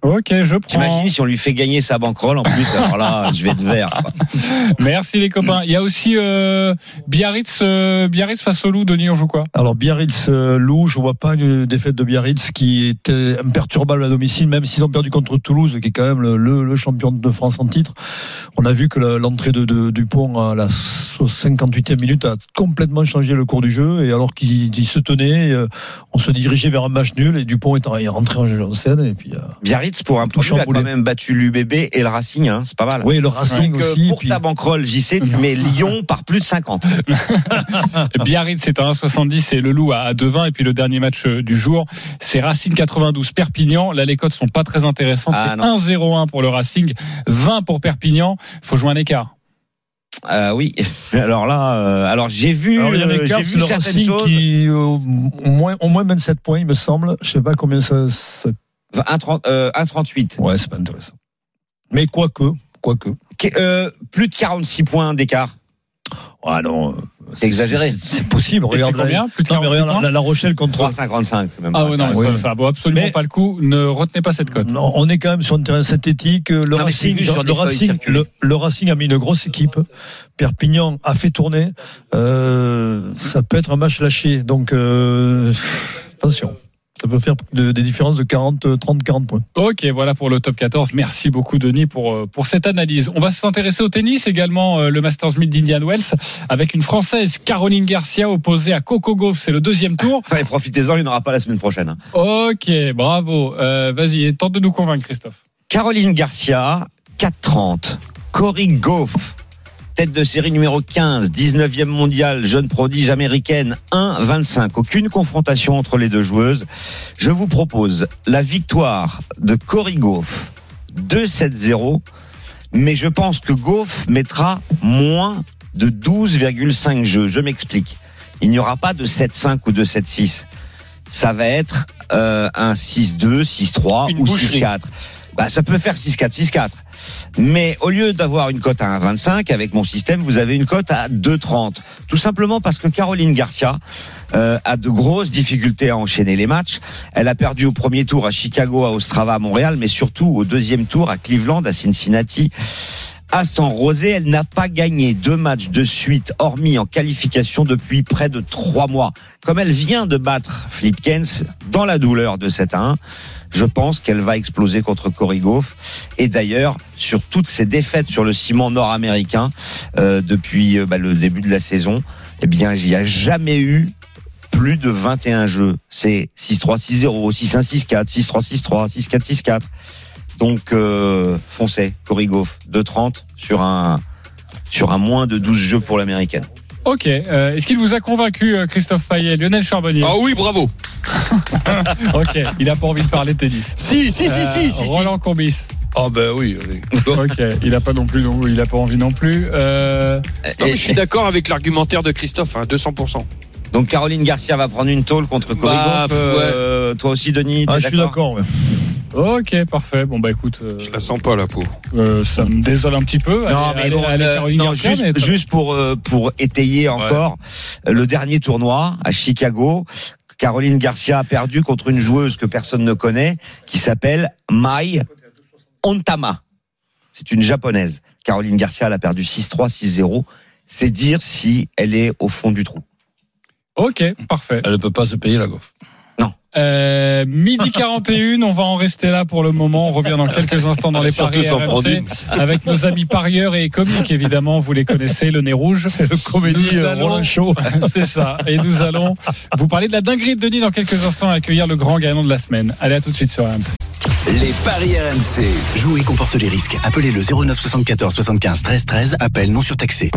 Ok, je prends. T'imagines si on lui fait gagner sa banquerolle en plus, alors là, je vais être vert. quoi. *laughs* Merci les copains. Il y a aussi euh, Biarritz, euh, Biarritz face au Loup. Denis, on joue quoi? Alors Biarritz euh, Loup, je vois pas une défaite de Biarritz qui était imperturbable à domicile, même s'ils ont perdu contre Toulouse, qui est quand même le, le- le champion de France en titre. On a vu que l'entrée de, de- Dupont à la 58e minute a complètement changé le cours du jeu, et alors qu'il il se tenait, euh, on se dirigeait vers un match nul, et Dupont est en- est rentré en, jeu en scène, et puis euh, Biarritz, pour un Tout tout a chamboulé. quand même battu l'UBB et le Racing, hein, c'est pas mal. oui, le Racing Donc, aussi. pour puis- ta banquerolle, JC, tu mets Lyon par plus de 50. *laughs* Biarritz, c'est à 1,70 et le Loup à 2,20. Et puis le dernier match euh, du jour, c'est Racing 92 Perpignan. Là, les cotes sont pas très intéressantes. Ah, c'est 1,01 pour le Racing, 20 pour Perpignan. Faut jouer un écart. Euh, oui. *laughs* Alors là, euh, alors j'ai vu, Alors, il y a un euh, écart, j'ai vu le certaines Racing choses. qui, euh, au moins, au moins 27 points, il me semble. Je sais pas combien ça, ça 1,30, euh, 1,38. Ouais, c'est pas intéressant. Mais quoique, quoique. Qu- euh, plus de 46 points d'écart. Ah non, euh, C'est exagéré. C'est possible. Regarde, combien Plus de non, mais 46 regarde la, la Rochelle contre. 3,55. c'est même Ah ouais, non, Oui. ça, ça vaut absolument Mais- pas le coup. Ne retenez pas cette cote. Non, on est quand même sur un terrain synthétique. Le Racing, sur le, Racing, le, le Racing a mis une grosse équipe. Perpignan a fait tourner. Euh, ça peut être un match lâché. Donc euh, attention. Ça peut faire de- des différences de 40, 30, 40 points. Ok, voilà pour le top 14. Merci beaucoup Denis pour euh, pour cette analyse. On va s'intéresser au tennis également, euh, le Masters 1000 d'Indian Wells avec une française Caroline Garcia opposée à Coco Gauff. C'est le deuxième tour. *laughs* Allez, profitez-en, il n'y en aura pas la semaine prochaine. hein. Ok, bravo. Euh, Vas-y, tente de nous convaincre, Christophe. Caroline Garcia, 4,30. Cory Goff, tête de série numéro 15, 19e mondial, jeune prodige américaine, 1,25. Aucune confrontation entre les deux joueuses. Je vous propose la victoire de Cory Goff, 2-7-0. Mais je pense que Goff mettra moins de 12,5 jeux. Je m'explique. Il n'y aura pas de 7-5 ou de 7-6. Ça va être euh, un 6-2, 6-3 Une ou boucherie. 6-4. Bah, ça peut faire 6-4, 6-4. Mais au lieu d'avoir une cote à 1,25 avec mon système, vous avez une cote à 2,30. Tout simplement parce que Caroline Garcia euh, a de grosses difficultés à enchaîner les matchs. Elle a perdu au premier tour à Chicago, à Ostrava, à Montréal, mais surtout au deuxième tour à Cleveland, à Cincinnati, à San Rosé. Elle n'a pas gagné deux matchs de suite, hormis en qualification depuis près de trois mois. Comme elle vient de battre Flipkens dans la douleur de 7 à 1, je pense qu'elle va exploser contre Cory Gauff. Et d'ailleurs, sur toutes ces défaites sur le ciment nord-américain euh, depuis euh, bah, le début de la saison, eh bien, il n'y a jamais eu plus de 21 jeux. C'est 6-3, 6-0, 6-1, 6-4, 6-3, 6-3, 6-4, 6-4. Donc, euh, foncez, Cory Gauff, 2-30 sur un, sur un moins de 12 jeux pour l'américaine. Ok. euh, Est-ce qu'il vous a convaincu, Christophe Payet, Lionel Charbonnier? Ah oui, bravo. *laughs* Ok. Il n'a pas envie de parler tennis. Si, si, si, si, si, si. Roland Courbis. Ah ben oui. allez. *laughs* Ok. Il n'a pas non plus, non, il a pas envie non plus. Euh, Non, mais je suis d'accord avec l'argumentaire de Christophe, hein, 200%. Donc, Caroline Garcia va prendre une tôle contre Cory Bah. Euh, Toi aussi, Denis Ah, je suis d'accord. ouais. ok, parfait. Bon bah écoute, euh, Je la sens pas, la pauvre. euh, ça me désole un petit peu. Non, Allez, mais bon, allez, euh, non, Garcia, juste, mais- juste pour euh, pour étayer encore euh, le dernier tournoi à Chicago. Caroline Garcia a perdu contre une joueuse que personne ne connaît, qui s'appelle Mai Ontama. C'est une japonaise. Caroline Garcia, elle a perdu 6-3, 6-0. C'est dire si elle est au fond du trou. Ok, parfait. Elle ne peut pas se payer la Goff. Euh, midi 41, on va en rester là pour le moment. On revient dans quelques instants dans les Surtout paris RMC avec nos amis parieurs et comiques évidemment. Vous les connaissez, le nez rouge. C'est le comédie euh, allons- Roland Show. *laughs* C'est ça. Et nous allons vous parler de la dinguerie de Denis dans quelques instants et accueillir le grand gagnant de la semaine. Allez, à tout de suite sur RMC. Les paris RMC. Jouer comporte les risques. Appelez le 09 74 75 13 13. Appel non surtaxé.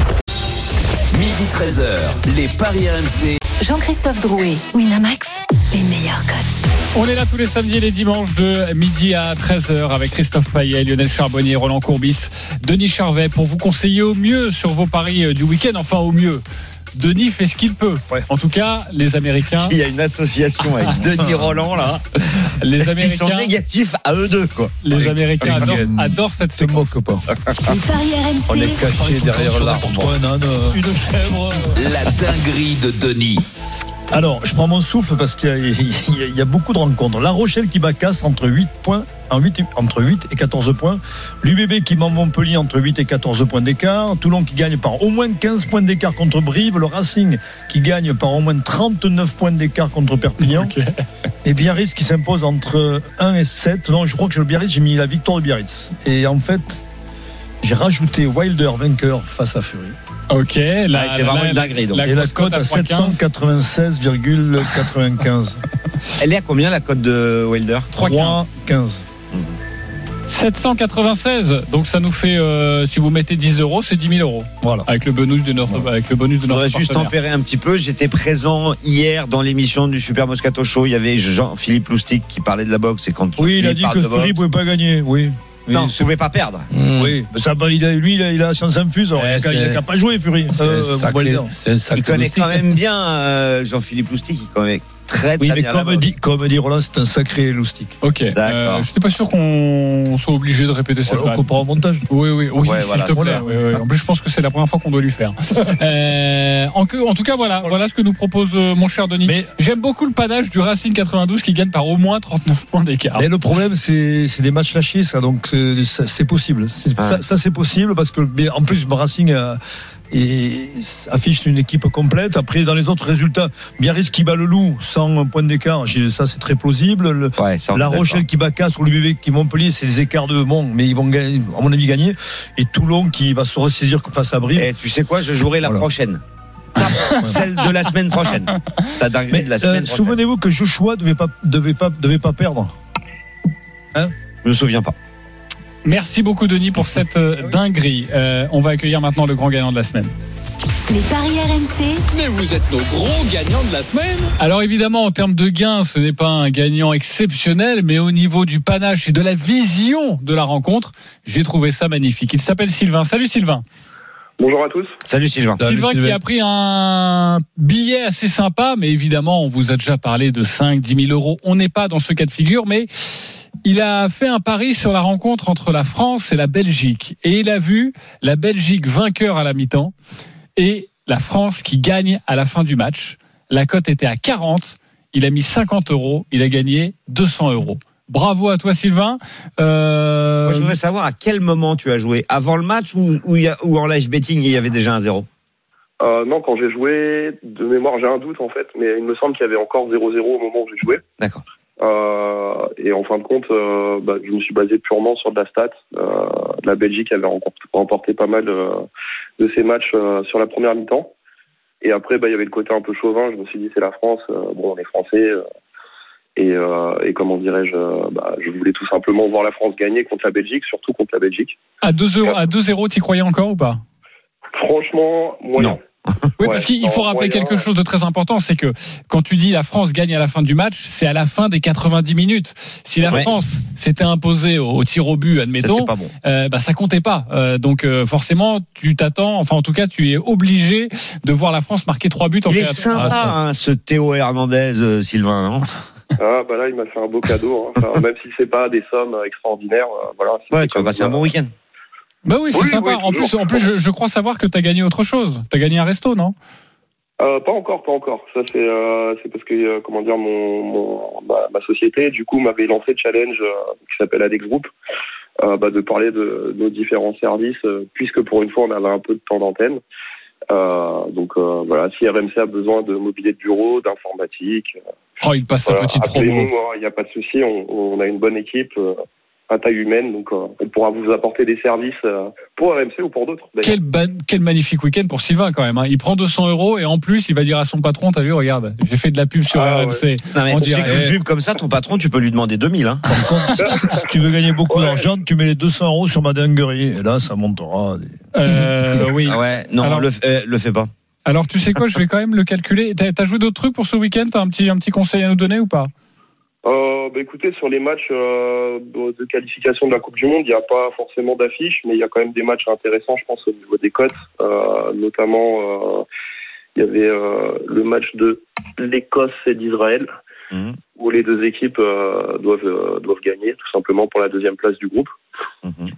Midi 13h. Les paris RMC. Jean-Christophe Drouet, Winamax, les meilleurs codes. On est là tous les samedis et les dimanches de midi à 13h avec Christophe Payet, Lionel Charbonnier, Roland Courbis, Denis Charvet pour vous conseiller au mieux sur vos paris euh, du week-end. Enfin, au mieux. Denis fait ce qu'il peut. Ouais. En tout cas, les Américains, Il y a une association avec *laughs* Denis Roland là. les Ils sont Américains, négatifs à eux deux quoi. les Américains avec adorent, adorent cette Se séquence. moque pas. Les paris On est RMC, caché derrière l'arbre. Euh, une chèvre. La dinguerie de Denis. Alors, je prends mon souffle parce qu'il y, a- *laughs* y y beaucoup de rencontres. La Rochelle qui bat Castres entre 8 points, en 8, et- entre 8 et 14 points. L'UBB qui bat Montpellier entre 8 et 14 points d'écart. Toulon qui gagne par au moins 15 points d'écart contre Brive. Le Racing qui gagne par au moins 39 points d'écart contre Perpignan. *laughs* Et Biarritz qui s'impose entre 1 et 7. Non, je crois que le Biarritz, j'ai mis la victoire de Biarritz. Et en fait, j'ai rajouté Wilder vainqueur face à Fury. Ok, là, Ouais, c'est vraiment une dinguerie, donc. et la cote à 3,15. 796,95. *laughs* Elle est à combien la cote de Wilder? 3,15. 3,15. 796. Donc ça nous fait, euh, si vous mettez 10 euros, c'est 10 000 euros. Voilà. Avec le bonus de notre, avec le bonus de notre juste tempérer un petit peu. J'étais présent hier dans l'émission du Super Moscato Show. Il y avait Jean-Philippe Loustic qui parlait de la boxe. Et quand Oui, il a dit que Fury pouvait pas gagner. Oui. Non, vous c'est- pouvez pas perdre. oui. Mais ça, bah, il a, lui, il a, il a la chance infuse. Alors, Ouais, il a qu'à- pas jouer, Fury. C'est Euh, Il connaît quand même bien euh, Jean-Philippe Loustic. Il connaît très, très Oui, mais bien comme dit, comme dit Roland, c'est un sacré loustic. Ok. D'accord. Euh, J'étais pas sûr qu'on soit obligé de répéter cette On vanne. comprend au montage. Oui, oui, oui, Ouais, s'il voilà, te plaît. voilà. Oui, oui. En plus, je pense que c'est la première fois qu'on doit lui faire. *laughs* euh, en, en tout cas, voilà, voilà ce que nous propose euh, mon cher Denis. Mais, J'aime beaucoup le panache du Racing 92 qui gagne par au moins 39 points d'écart. mais le problème, c'est c'est des matchs lâchés, ça. Donc, c'est- ça, c'est possible. Ça, ça, c'est possible parce que, en plus, Racing a- et affiche une équipe complète. Après, dans les autres résultats, Biarritz qui bat le Loup sans un point d'écart, ça c'est très plausible. Le- Ouais, La. Rochelle qui bat Castres ou le bébé qui Montpellier, c'est des écarts de bon, mais ils vont à mon avis gagner. Et Toulon qui va se ressaisir face à Brive. Et tu sais quoi Je jouerai la Voilà. prochaine. Celle de la semaine prochaine. Mais de la euh, semaine prochaine. souvenez-vous que Joshua devait pas devait pas devait pas perdre. Je me souviens pas. Merci beaucoup, Denis, pour cette euh, dinguerie. Euh, on va accueillir maintenant le grand gagnant de la semaine. les paris RMC, Mais vous êtes nos gros gagnants de la semaine. Alors évidemment, en termes de gains, ce n'est pas un gagnant exceptionnel, mais au niveau du panache et de la vision de la rencontre, j'ai trouvé ça magnifique. Il s'appelle Sylvain. Salut Sylvain. Bonjour à tous. Salut Sylvain. Salut, Sylvain qui a pris un billet assez sympa, mais évidemment, on vous a déjà parlé de 5, 10 000 euros. On n'est pas dans ce cas de figure, mais il a fait un pari sur la rencontre entre la France et la Belgique. Et il a vu la Belgique vainqueur à la mi-temps et la France qui gagne à la fin du match. La cote était à 40. Il a mis 50 euros. Il a gagné 200 euros. Bravo à toi, Sylvain. Euh, Moi, je voudrais savoir à quel moment tu as joué. Avant le match ou, ou, il y a- ou en live betting, il y avait déjà un 0 Euh, non, quand j'ai joué, de mémoire, j'ai un doute en fait, mais il me semble qu'il y avait encore 0-0 au moment où j'ai joué. D'accord. Euh, et en fin de compte, euh, bah, je me suis basé purement sur de la stat. Euh, la Belgique avait remporté, pas mal euh, de ses matchs euh, sur la première mi-temps. Et après, bah, il y avait le côté un peu chauvin. Je me suis dit, c'est la France. euh, bon, on est français. euh, et, euh, et comment dirais-je, euh, bah, je voulais tout simplement voir la France gagner contre la Belgique, surtout contre la Belgique. à 2-0, à 2-0, t'y croyais encore ou pas? Franchement, moyen. Oui, Ouais, parce qu'il faut rappeler moyen. quelque chose de très important, c'est que quand tu dis la France gagne à la fin du match, c'est à la fin des 90 minutes. Si la Ouais. France s'était imposée au, au tir au but, admettons, C'était pas bon. euh, bah, ça comptait pas. Euh, donc euh, forcément, tu t'attends, enfin en tout cas, tu es obligé de voir la France marquer trois buts en Il est sympa, Ah, hein, ce Théo Hernandez, euh, Sylvain. non? Ah bah là il m'a fait un beau cadeau, hein. Enfin, *laughs* même si c'est pas des sommes extraordinaires, euh, voilà. ouais, tu vas passer un bon euh, week-end. Bah oui, c'est Oui, sympa. oui, en plus, en plus, je, je crois savoir que tu as gagné autre chose. Tu as gagné un resto, non? Euh, pas encore, pas encore. Ça c'est euh, c'est parce que euh, comment dire mon, mon ma, ma société du coup m'avait lancé le challenge qui s'appelle Adex Group bah, de parler de nos différents services puisque pour une fois on avait un peu de temps d'antenne. Donc voilà, si RMC a besoin de mobilier de bureau, d'informatique, Oh, il passe sa voilà, petite promo. hein, il n'y a pas de souci, on, on a une bonne équipe à taille humaine, donc euh, on pourra vous apporter des services euh, pour RMC ou pour d'autres. Quel, magnifique week-end pour Sylvain quand même. hein. Il prend 200 euros et en plus, il va dire à son patron, t'as vu, regarde, j'ai fait de la pub sur Ah, RMC. Non, mais On dirait- qu'une pub comme ça, ton patron, tu peux lui demander 2000. Hein. Par contre, si tu veux gagner beaucoup Ouais. d'argent, tu mets les 200 euros sur ma dinguerie. Et là, ça montera. des- Euh, *laughs* oui. Ah ouais, non, Alors- le, euh, le fais pas. Alors tu sais quoi, je vais quand même le calculer. T'as t'as joué d'autres trucs pour ce week-end? T'as un petit, un petit conseil à nous donner ou pas? Euh, bah, écoutez, sur les matchs euh, de de qualification de la Coupe du Monde, il n'y a pas forcément d'affiches, mais il y a quand même des matchs intéressants, je pense, au niveau des cotes. Euh, notamment, il y avait le match de l'Écosse et d'Israël, Mhm. où les deux équipes doivent, doivent gagner, tout simplement pour la deuxième place du groupe. Mhm.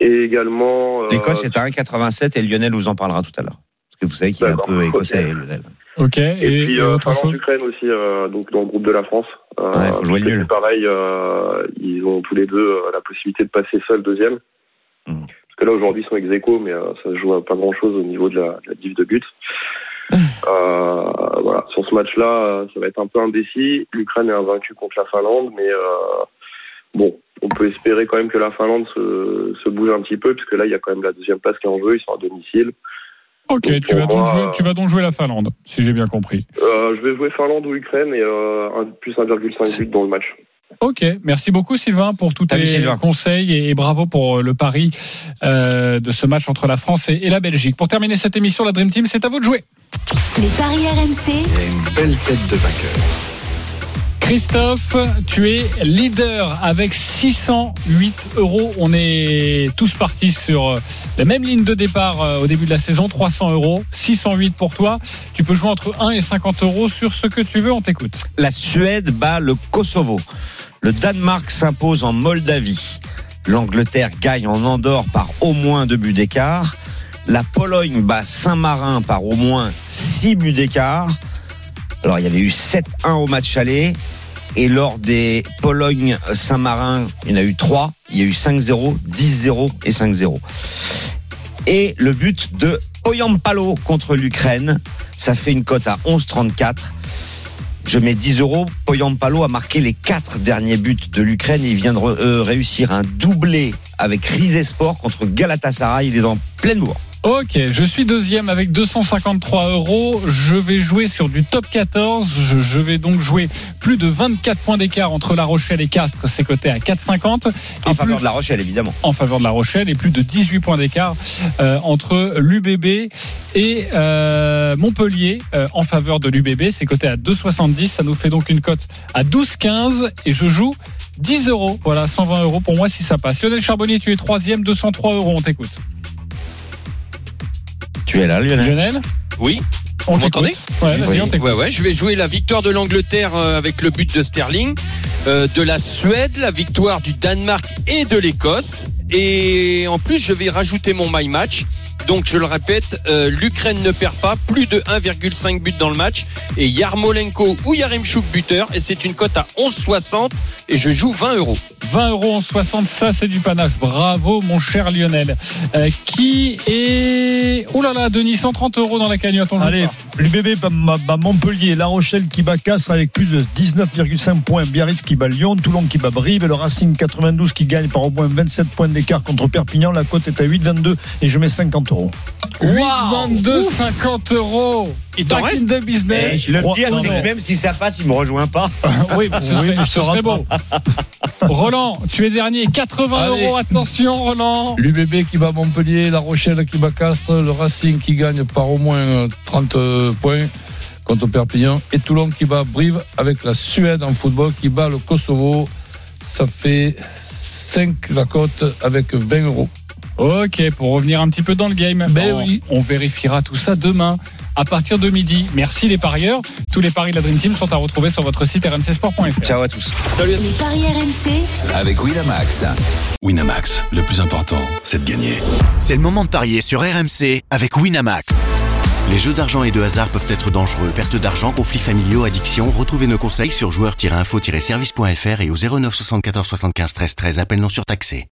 Et également... L'Écosse est à 1,87 et Lionel vous en parlera tout à l'heure. Vous savez qu'il est un D'accord. peu écossais, Ok. Lionel. Ok. Et, Et, puis et euh, autre chose Finlande-Ukraine aussi, euh, donc dans le groupe de la France. Euh, Ouais, faut jouer le nul. Pareil, euh, ils ont tous les deux euh, la possibilité de passer seul deuxième. Mhm. Parce que là aujourd'hui ils sont ex aequo, mais euh, ça se joue à pas grand chose au niveau de la, de la div de but. Euh, voilà, sur ce match-là, ça va être un peu indécis. L'Ukraine est invaincue contre la Finlande, mais euh, bon, on peut espérer quand même que la Finlande se, se bouge un petit peu, puisque là il y a quand même la deuxième place qui est en jeu, ils sont à domicile. Ok, Donc, tu vas, donc jouer, tu vas donc jouer la Finlande, si j'ai bien compris. Euh, je vais jouer Finlande ou Ukraine et euh, un, plus 1,5 but dans le match. Ok, merci beaucoup Sylvain pour tous tes Sylvain. conseils et, et bravo pour euh, le pari euh, de ce match entre la France et, et la Belgique. Pour terminer cette émission, la Dream Team, c'est à vous de jouer. Les paris RMC, Il a une belle tête de vainqueur. Christophe, tu es leader avec 608 euros. On est tous partis sur euh, la même ligne de départ euh, au début de la saison, 300 euros, 608 pour toi. Tu peux jouer entre 1 et 50 euros sur ce que tu veux, on t'écoute. La Suède bat le Kosovo. Le Danemark s'impose en Moldavie. L'Angleterre gagne en Andorre par au moins deux buts d'écart. La Pologne bat Saint-Marin par au moins six buts d'écart. Alors il y avait eu 7-1 au match aller. Et lors des Pologne-Saint-Marin, il y en a eu 3. Il y a eu 5-0, 10-0 et 5-0. Et le but de Oyampalo contre l'Ukraine, ça fait une cote à 11,34. Je mets 10 euros. Poyampalo a marqué les quatre derniers buts de l'Ukraine il vient de euh, réussir un doublé avec Rizesport contre Galatasaray. Il est dans pleine bourre. Ok, je suis deuxième avec 253 euros. Je vais jouer sur du top 14. Je, je vais donc jouer plus de 24 points d'écart entre La Rochelle et Castres. C'est coté à 4,50. En faveur plus- de La Rochelle, évidemment. en faveur de La Rochelle et plus de 18 points d'écart euh, entre l'UBB et euh, Montpellier euh, en faveur de l'UBB. C'est coté à 2,70. Ça nous fait donc une cote à 12,15 et je joue 10 euros. Voilà, 120 euros pour moi si ça passe. Lionel Charbonnier, tu es troisième, 203 euros. On t'écoute. Tu es là, Lionel Lionel Oui. On m'entendez Ouais, vas-y, Oui. on t'écoute. Ouais, ouais, je vais jouer la victoire de l'Angleterre euh, avec le but de Sterling, euh, de la Suède, la victoire du Danemark et de l'Écosse. Et en plus, je vais rajouter mon my match Donc je le répète, euh, l'Ukraine ne perd pas, plus de 1,5 but dans le match. Et Yarmolenko ou Yaremchuk buteur. Et c'est une cote à 11,60 et je joue 20 euros. 20 euros en 60, ça c'est du panache. Bravo mon cher Lionel. Euh, qui est... Oh là là, Denis, 130 euros dans la cagnotte. On Allez, l'UBB bat, bat Montpellier, La Rochelle qui bat Castres avec plus de 19,5 points, Biarritz qui bat Lyon, Toulon qui bat Brive, et le Racing 92 qui gagne par au moins 27 points d'écart contre Perpignan. La cote est à 8,22 et je mets 50 euros. 8, 22, 50 euros. Il t'en reste the business. Le Ro- pire, non, c'est non. que même si ça passe, il me rejoint pas. *laughs* Oui, bah, *laughs* ce serait, ce serait beau. Roland, tu es dernier. 80 Allez. euros. Attention, Roland. L'UBB qui bat Montpellier, La Rochelle qui bat Castres, le Racing qui gagne par au moins euh, 30 euh, points contre Perpignan et Toulon qui bat Brive avec la Suède en football qui bat le Kosovo. Ça fait 5 la cote avec 20 euros. Ok, pour revenir un petit peu dans le game, Ben on, oui. on vérifiera tout ça demain à partir de midi. Merci les parieurs. Tous les paris de la Dream Team sont à retrouver sur votre site rmcsport.fr. Ciao à tous. Salut à Les paris RMC, Avec Winamax. Winamax, le plus important, c'est de gagner. C'est le moment de parier sur RMC avec Winamax. Les jeux d'argent et de hasard peuvent être dangereux. Perte d'argent, conflits familiaux, addiction. Retrouvez nos conseils sur joueurs-info-service.fr et au 09 74 75 13 13. Appel non surtaxé.